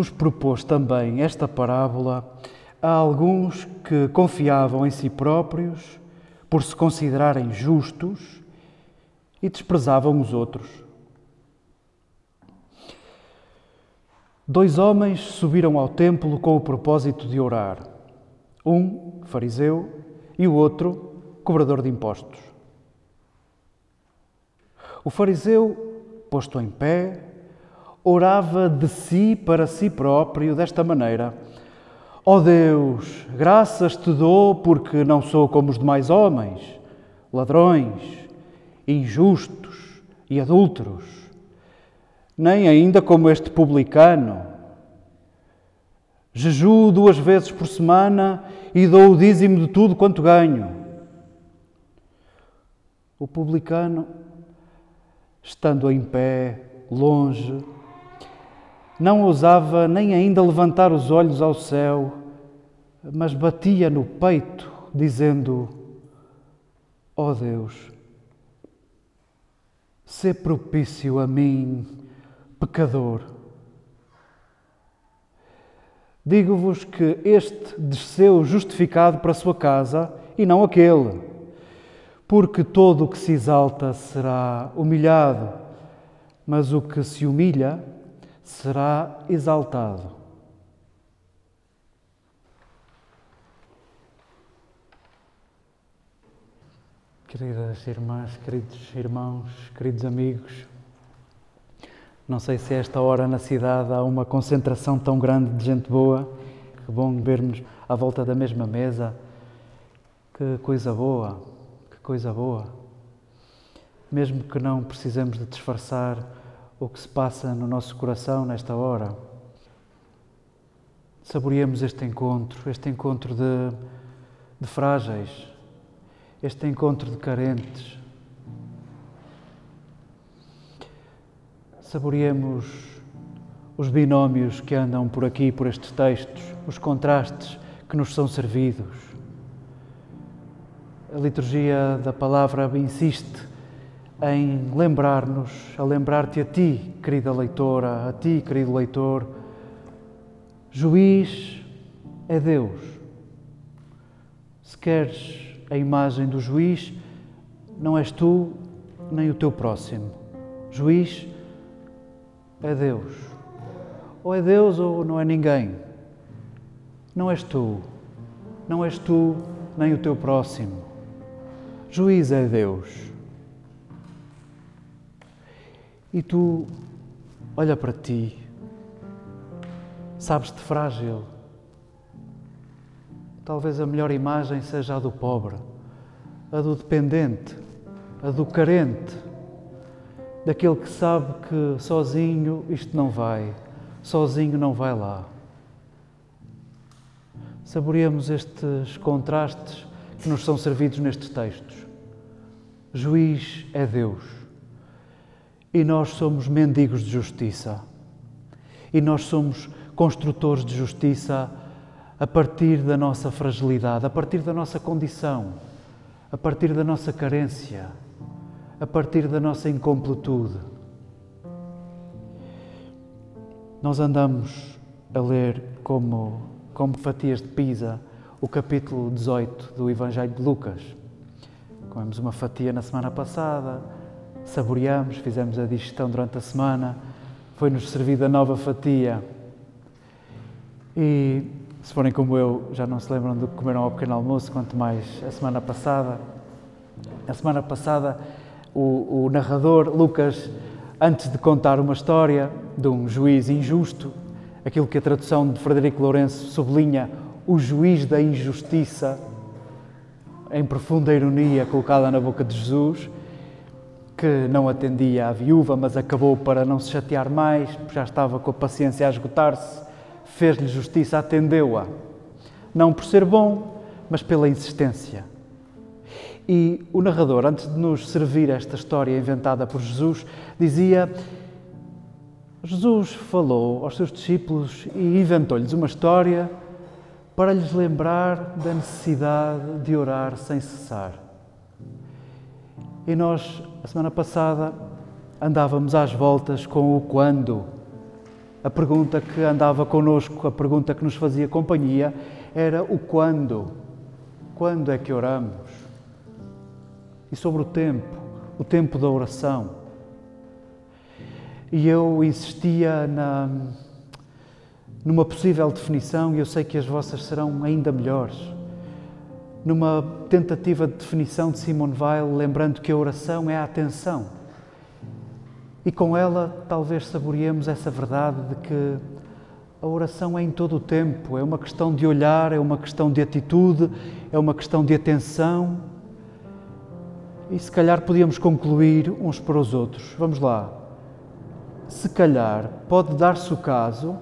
Jesus propôs também esta parábola a alguns que confiavam em si próprios por se considerarem justos e desprezavam os outros. Dois homens subiram ao templo com o propósito de orar. Um, fariseu, e o outro, cobrador de impostos. O fariseu, posto em pé, orava de si para si próprio desta maneira: Ó oh Deus, graças te dou porque não sou como os demais homens, ladrões, injustos e adúlteros, nem ainda como este publicano. Jejuo duas vezes por semana e dou o dízimo de tudo quanto ganho. O publicano, estando em pé, longe, não ousava nem ainda levantar os olhos ao céu, mas batia no peito, dizendo: Ó oh Deus, sê propício a mim, pecador. Digo-vos que este desceu justificado para a sua casa e não aquele, porque todo o que se exalta será humilhado, mas o que se humilha será exaltado. Queridas irmãs, queridos irmãos, queridos amigos, não sei se esta hora na cidade há uma concentração tão grande de gente boa. Que bom vermos à volta da mesma mesa. Que coisa boa, que coisa boa. Mesmo que não precisemos de disfarçar o que se passa no nosso coração nesta hora. Saboreemos este encontro, este encontro de, de frágeis, este encontro de carentes. Saboreemos os binómios que andam por aqui, por estes textos, os contrastes que nos são servidos. A liturgia da palavra insiste em lembrar-nos, a lembrar-te a ti, querida leitora, a ti, querido leitor, juiz é Deus. Se queres a imagem do juiz, não és tu nem o teu próximo. Juiz é Deus. Ou é Deus ou não é ninguém. Não és tu, não és tu nem o teu próximo. Juiz é Deus. E tu olha para ti, sabes-te frágil. Talvez a melhor imagem seja a do pobre, a do dependente, a do carente, daquele que sabe que sozinho isto não vai, sozinho não vai lá. Saboreamos estes contrastes que nos são servidos nestes textos. Juiz é Deus e nós somos mendigos de justiça. E nós somos construtores de justiça a partir da nossa fragilidade, a partir da nossa condição, a partir da nossa carência, a partir da nossa incompletude. Nós andamos a ler como, como fatias de pisa o capítulo 18 do Evangelho de Lucas. Comemos uma fatia na semana passada, saboreamos, fizemos a digestão durante a semana, foi-nos servida nova fatia. E se forem como eu, já não se lembram do que comeram ao pequeno almoço, quanto mais a semana passada. A semana passada, o, o narrador, Lucas, antes de contar uma história de um juiz injusto, aquilo que a tradução de Frederico Lourenço sublinha, o juiz da injustiça, em profunda ironia colocada na boca de Jesus, que não atendia à viúva, mas acabou para não se chatear mais, já estava com a paciência a esgotar-se, fez-lhe justiça, atendeu-a. Não por ser bom, mas pela insistência. E o narrador, antes de nos servir esta história inventada por Jesus, dizia: Jesus falou aos seus discípulos e inventou-lhes uma história para lhes lembrar da necessidade de orar sem cessar. E nós, a semana passada, andávamos às voltas com o quando. A pergunta que andava connosco, a pergunta que nos fazia companhia, era o quando. Quando é que oramos? E sobre o tempo, o tempo da oração. E eu insistia na, numa possível definição, e eu sei que as vossas serão ainda melhores. Numa tentativa de definição de Simone Weil, lembrando que a oração é a atenção e com ela talvez saboreemos essa verdade de que a oração é em todo o tempo, é uma questão de olhar, é uma questão de atitude, é uma questão de atenção. E se calhar podíamos concluir uns para os outros. Vamos lá. Se calhar pode dar-se o caso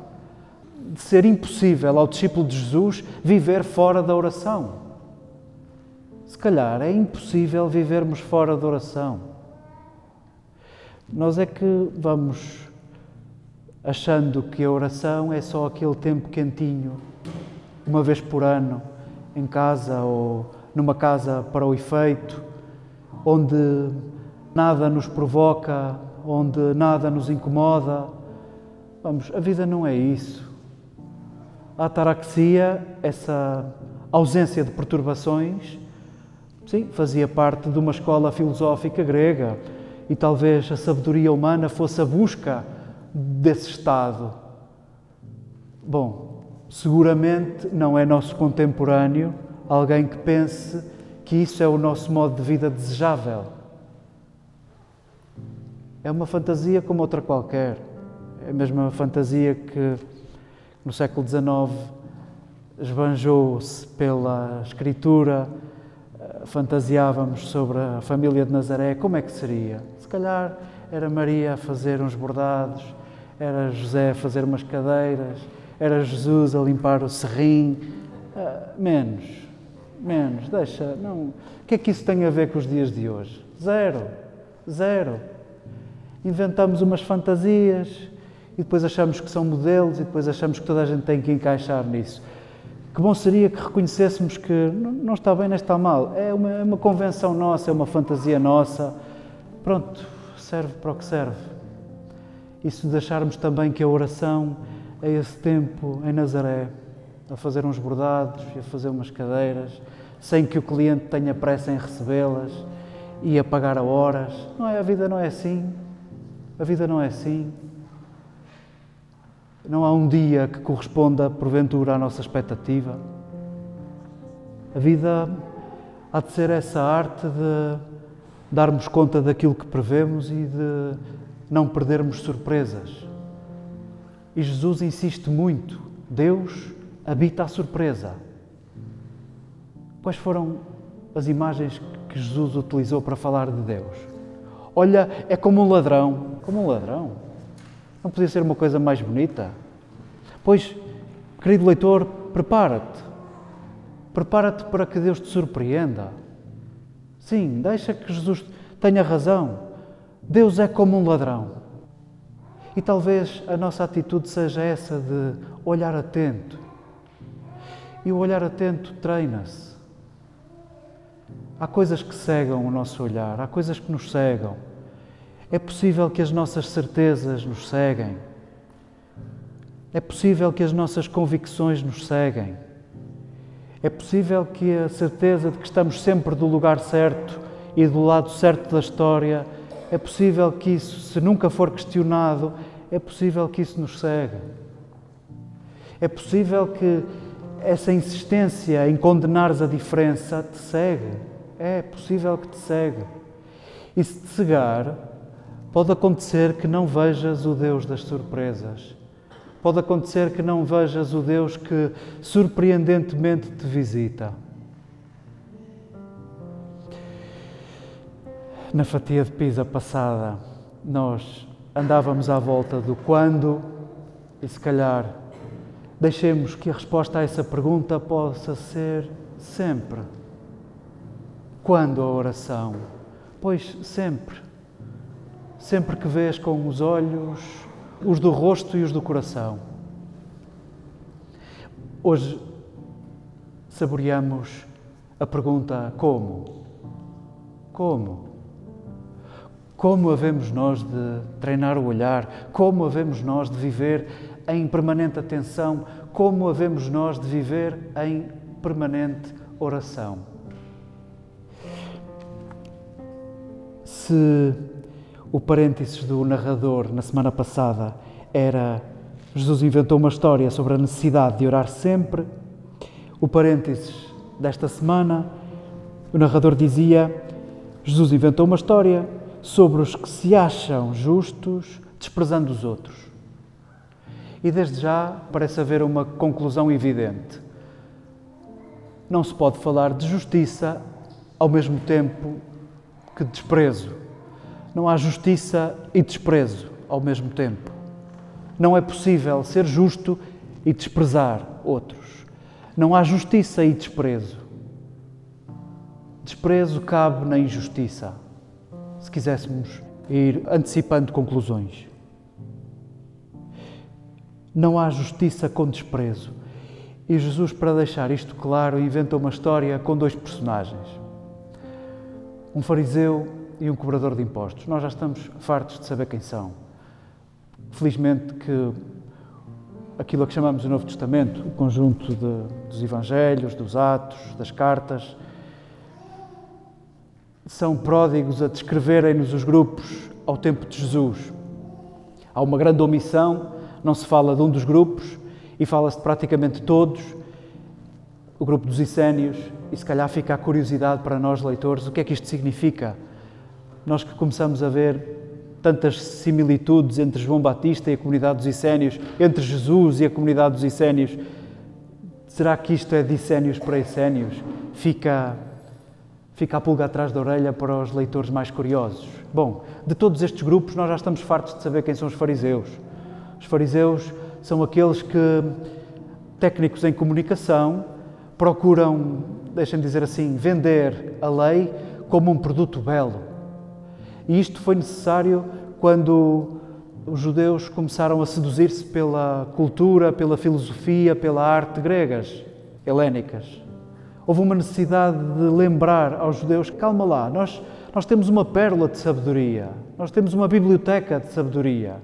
de ser impossível ao discípulo de Jesus viver fora da oração. Se calhar é impossível vivermos fora da oração. Nós é que vamos achando que a oração é só aquele tempo quentinho, uma vez por ano, em casa ou numa casa para o efeito, onde nada nos provoca, onde nada nos incomoda. Vamos, a vida não é isso. A ataraxia, essa ausência de perturbações, sim, fazia parte de uma escola filosófica grega e talvez a sabedoria humana fosse a busca desse estado. Bom, seguramente não é nosso contemporâneo alguém que pense que isso é o nosso modo de vida desejável. É uma fantasia como outra qualquer. É a mesma fantasia que no século XIX esbanjou-se pela escritura, fantasiávamos sobre a família de Nazaré, como é que seria? Se calhar era Maria a fazer uns bordados, era José a fazer umas cadeiras, era Jesus a limpar o serrim. Uh, menos, menos, deixa. Não. O que é que isso tem a ver com os dias de hoje? Zero, zero. Inventamos umas fantasias e depois achamos que são modelos e depois achamos que toda a gente tem que encaixar nisso. Que bom seria que reconhecêssemos que não está bem nem está mal. É uma, é uma convenção nossa, é uma fantasia nossa Pronto, serve para o que serve. E se deixarmos também que a oração é esse tempo em Nazaré, a fazer uns bordados e a fazer umas cadeiras, sem que o cliente tenha pressa em recebê-las e a pagar a horas. Não é, a vida não é assim. A vida não é assim. Não há um dia que corresponda, porventura, à nossa expectativa. A vida há de ser essa arte de darmos conta daquilo que prevemos e de não perdermos surpresas. E Jesus insiste muito: Deus habita a surpresa. Quais foram as imagens que Jesus utilizou para falar de Deus? Olha, é como um ladrão. Como um ladrão? Não podia ser uma coisa mais bonita? Pois, querido leitor, prepara-te. Prepara-te para que Deus te surpreenda. Sim, deixa que Jesus tenha razão. Deus é como um ladrão. E talvez a nossa atitude seja essa de olhar atento. E o olhar atento treina-se. Há coisas que cegam o nosso olhar, há coisas que nos cegam. É possível que as nossas certezas nos seguem. É possível que as nossas convicções nos seguem. É possível que a certeza de que estamos sempre do lugar certo e do lado certo da história, é possível que isso, se nunca for questionado, é possível que isso nos segue. É possível que essa insistência em condenares a diferença te segue. É possível que te segue. E se te cegar, pode acontecer que não vejas o Deus das surpresas Pode acontecer que não vejas o Deus que surpreendentemente te visita. Na fatia de pizza passada, nós andávamos à volta do quando e se calhar deixemos que a resposta a essa pergunta possa ser sempre. Quando a oração? Pois sempre. Sempre que vês com os olhos os do rosto e os do coração. Hoje saboreamos a pergunta como? Como? Como havemos nós de treinar o olhar? Como havemos nós de viver em permanente atenção, como havemos nós de viver em permanente oração. Se o parênteses do narrador na semana passada era Jesus inventou uma história sobre a necessidade de orar sempre, o parênteses desta semana, o narrador dizia: Jesus inventou uma história sobre os que se acham justos desprezando os outros. E desde já parece haver uma conclusão evidente. Não se pode falar de justiça ao mesmo tempo que desprezo. Não há justiça e desprezo ao mesmo tempo. Não é possível ser justo e desprezar outros. Não há justiça e desprezo. Desprezo cabe na injustiça, se quiséssemos ir antecipando conclusões. Não há justiça com desprezo. E Jesus, para deixar isto claro, inventou uma história com dois personagens: um fariseu e um cobrador de impostos. Nós já estamos fartos de saber quem são. Felizmente que aquilo a que chamamos o Novo Testamento, o conjunto de, dos Evangelhos, dos Atos, das Cartas, são pródigos a descreverem-nos os grupos ao tempo de Jesus. Há uma grande omissão, não se fala de um dos grupos e fala-se de praticamente todos, o grupo dos Essênios, e se calhar fica a curiosidade para nós leitores, o que é que isto significa? Nós que começamos a ver tantas similitudes entre João Batista e a comunidade dos Essênios, entre Jesus e a comunidade dos Essênios, será que isto é de Essênios para Essênios? Fica fica a pulga atrás da orelha para os leitores mais curiosos. Bom, de todos estes grupos, nós já estamos fartos de saber quem são os fariseus. Os fariseus são aqueles que, técnicos em comunicação, procuram, deixem dizer assim, vender a lei como um produto belo. E isto foi necessário quando os judeus começaram a seduzir-se pela cultura, pela filosofia, pela arte gregas, helénicas houve uma necessidade de lembrar aos judeus: calma lá, nós, nós temos uma pérola de sabedoria, nós temos uma biblioteca de sabedoria.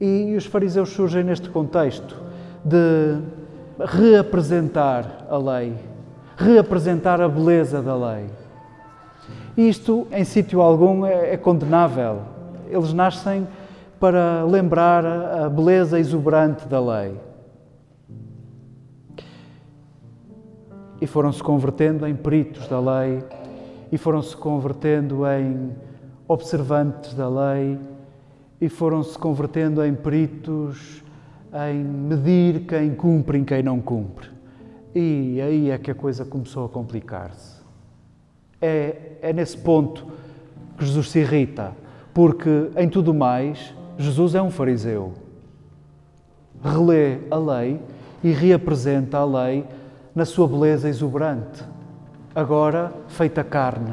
E, e os fariseus surgem neste contexto de reapresentar a lei, reapresentar a beleza da lei. Isto, em sítio algum, é, é condenável. Eles nascem para lembrar a beleza exuberante da lei. e foram-se convertendo em peritos da lei e foram-se convertendo em observantes da lei e foram-se convertendo em peritos em medir quem cumpre e quem não cumpre. E aí é que a coisa começou a complicar-se. É, é nesse ponto que Jesus se irrita, porque em tudo mais, Jesus é um fariseu. Relê a lei e reapresenta a lei na sua beleza exuberante, agora feita carne,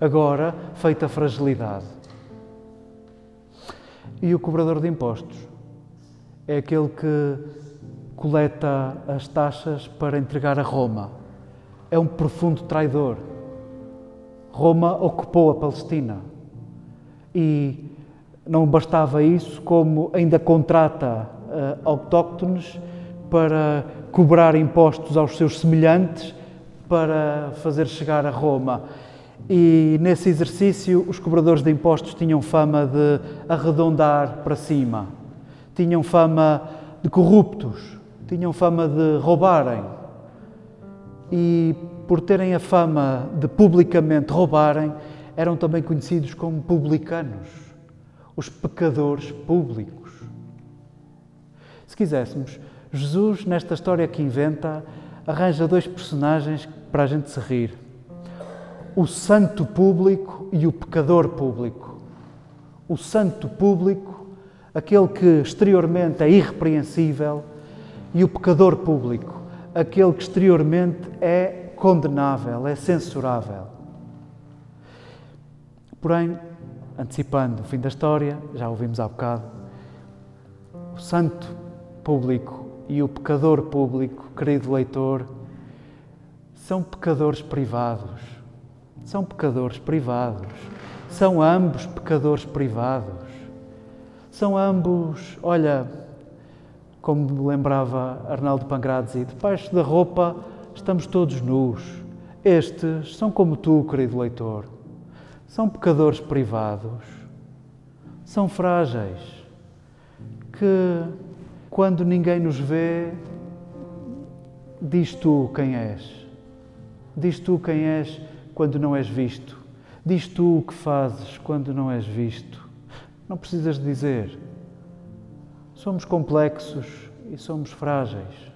agora feita fragilidade. E o cobrador de impostos é aquele que coleta as taxas para entregar a Roma. É um profundo traidor. Roma ocupou a Palestina e não bastava isso, como ainda contrata uh, autóctones para cobrar impostos aos seus semelhantes para fazer chegar a Roma. E nesse exercício, os cobradores de impostos tinham fama de arredondar para cima, tinham fama de corruptos, tinham fama de roubarem. E por terem a fama de publicamente roubarem, eram também conhecidos como publicanos, os pecadores públicos. Se quiséssemos, Jesus, nesta história que inventa, arranja dois personagens para a gente se rir: o santo público e o pecador público. O santo público, aquele que exteriormente é irrepreensível, e o pecador público, aquele que exteriormente é condenável, é censurável. Porém, antecipando o fim da história, já ouvimos há bocado, o santo público e o pecador público, querido leitor, são pecadores privados. São pecadores privados. São ambos pecadores privados. São ambos, olha, como me lembrava Arnaldo Pangrazzi, debaixo da roupa estamos todos nus. Estes são como tu, querido leitor. São pecadores privados. São frágeis. Que, quando ninguém nos vê, diz tu quem és. Diz tu quem és quando não és visto. Diz tu o que fazes quando não és visto. Não precisas dizer. Somos complexos e somos frágeis.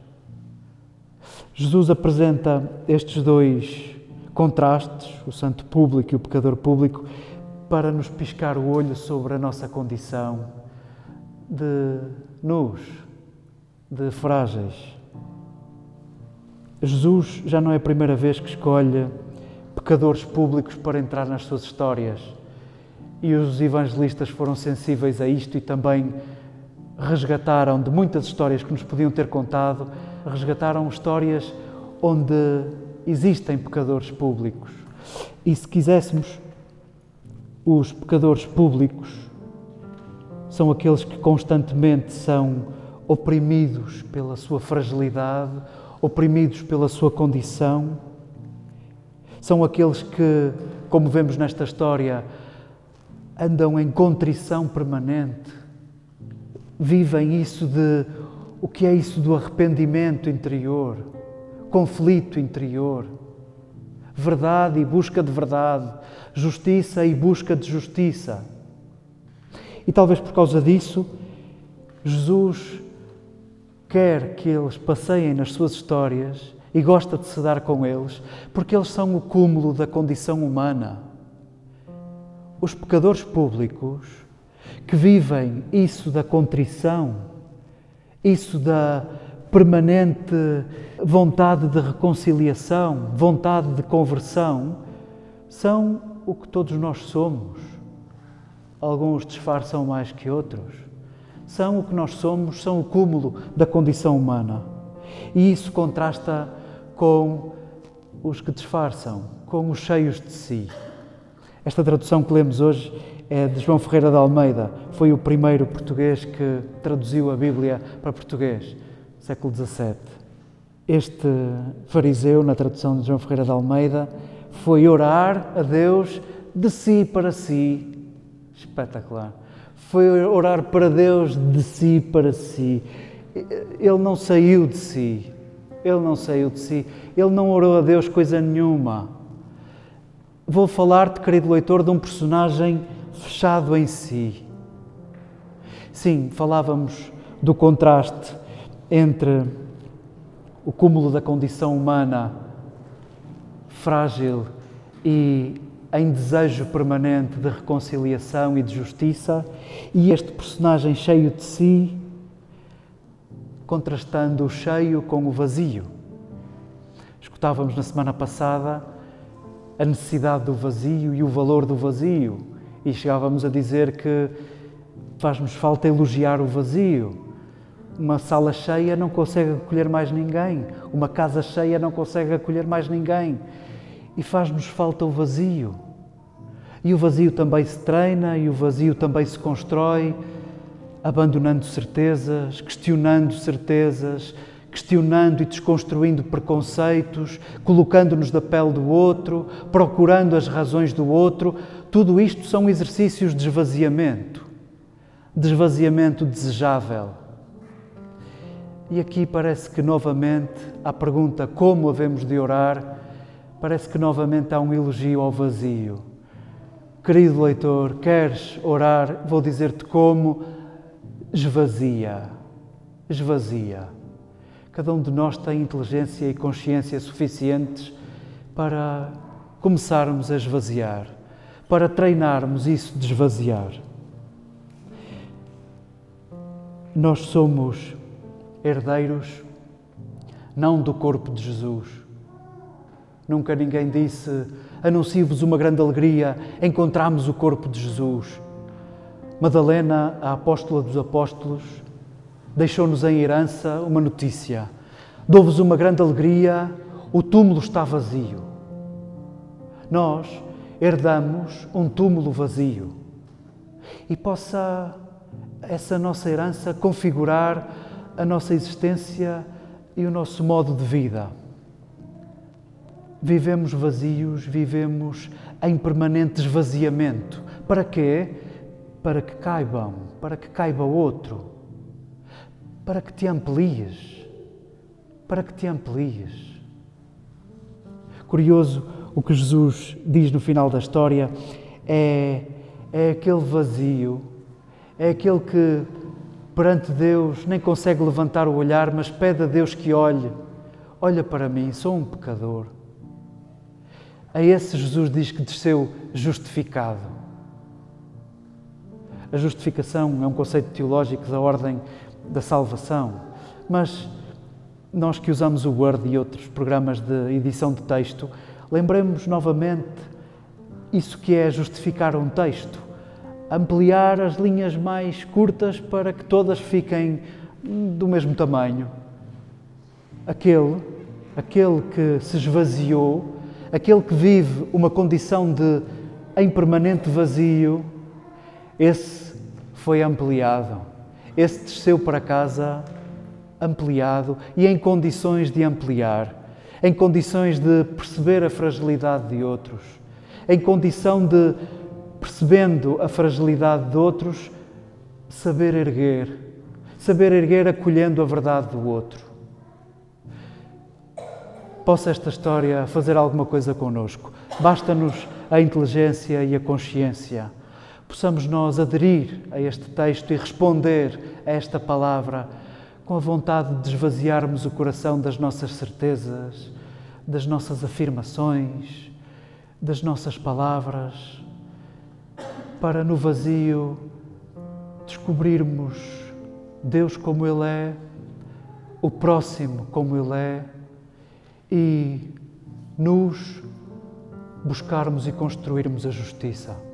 Jesus apresenta estes dois contrastes, o santo público e o pecador público, para nos piscar o olho sobre a nossa condição de nus, de frágeis. Jesus já não é a primeira vez que escolhe pecadores públicos para entrar nas suas histórias. E os evangelistas foram sensíveis a isto e também resgataram de muitas histórias que nos podiam ter contado, resgataram histórias onde existem pecadores públicos. E se quiséssemos, os pecadores públicos são aqueles que constantemente são oprimidos pela sua fragilidade, oprimidos pela sua condição. São aqueles que, como vemos nesta história, andam em contrição permanente vivem isso de o que é isso do arrependimento interior, conflito interior, verdade e busca de verdade, justiça e busca de justiça. E talvez por causa disso, Jesus quer que eles passeiem nas suas histórias e gosta de se dar com eles, porque eles são o cúmulo da condição humana. Os pecadores públicos que vivem isso da contrição, isso da permanente vontade de reconciliação, vontade de conversão, são o que todos nós somos. Alguns disfarçam mais que outros. São o que nós somos, são o cúmulo da condição humana. E isso contrasta com os que disfarçam, com os cheios de si. Esta tradução que lemos hoje é de João Ferreira de Almeida. Foi o primeiro português que traduziu a Bíblia para português, século XVII. Este fariseu, na tradução de João Ferreira de Almeida, foi orar a Deus de si para si. Espetacular. Foi orar para Deus de si para si. Ele não saiu de si. Ele não saiu de si. Ele não orou a Deus coisa nenhuma. Vou falar-te, querido leitor, de um personagem fechado em si. Sim, falávamos do contraste entre o cúmulo da condição humana frágil e em desejo permanente de reconciliação e de justiça, e este personagem cheio de si, contrastando o cheio com o vazio. Escutávamos na semana passada a necessidade do vazio e o valor do vazio e chegávamos a dizer que faz-nos falta elogiar o vazio. Uma sala cheia não consegue acolher mais ninguém, uma casa cheia não consegue acolher mais ninguém. E faz-nos falta o vazio. E o vazio também se treina, e o vazio também se constrói, abandonando certezas, questionando certezas, questionando e desconstruindo preconceitos, colocando-nos da pele do outro, procurando as razões do outro, tudo isto são exercícios de esvaziamento, de esvaziamento desejável. E aqui parece que novamente a pergunta como havemos de orar, parece que novamente há um elogio ao vazio. Querido leitor, queres orar? Vou dizer-te como esvazia. Esvazia. Cada um de nós tem inteligência e consciência suficientes para começarmos a esvaziar para treinarmos isso de esvaziar. Nós somos herdeiros não do corpo de Jesus. Nunca ninguém disse: anuncio-vos uma grande alegria, encontramos o corpo de Jesus. Madalena, a apóstola dos apóstolos, deixou-nos em herança uma notícia. Dou-vos uma grande alegria, o túmulo está vazio. Nós, herdamos um túmulo vazio e possa essa nossa herança configurar a nossa existência e o nosso modo de vida. Vivemos vazios, vivemos em permanente esvaziamento. Para quê? Para que caibam, para que caiba outro, para que te amplies, para que te amplies. Curioso o que Jesus diz no final da história é, é aquele vazio, é aquele que perante Deus nem consegue levantar o olhar, mas pede a Deus que olhe. Olha para mim, sou um pecador. A esse Jesus diz que desceu justificado. A justificação é um conceito teológico da ordem da salvação, mas nós que usamos o Word e outros programas de edição de texto, lembremos novamente isso que é justificar um texto ampliar as linhas mais curtas para que todas fiquem do mesmo tamanho. Aquele, aquele que se esvaziou, aquele que vive uma condição de em permanente vazio, esse foi ampliado. Esse desceu para casa ampliado e em condições de ampliar, em condições de perceber a fragilidade de outros, em condição de percebendo a fragilidade de outros, saber erguer, saber erguer acolhendo a verdade do outro. Possa esta história fazer alguma coisa conosco. Basta-nos a inteligência e a consciência. Possamos nós aderir a este texto e responder a esta palavra com a vontade de esvaziarmos o coração das nossas certezas, das nossas afirmações, das nossas palavras para no vazio descobrirmos Deus como Ele é, o próximo como Ele é e nos buscarmos e construirmos a justiça.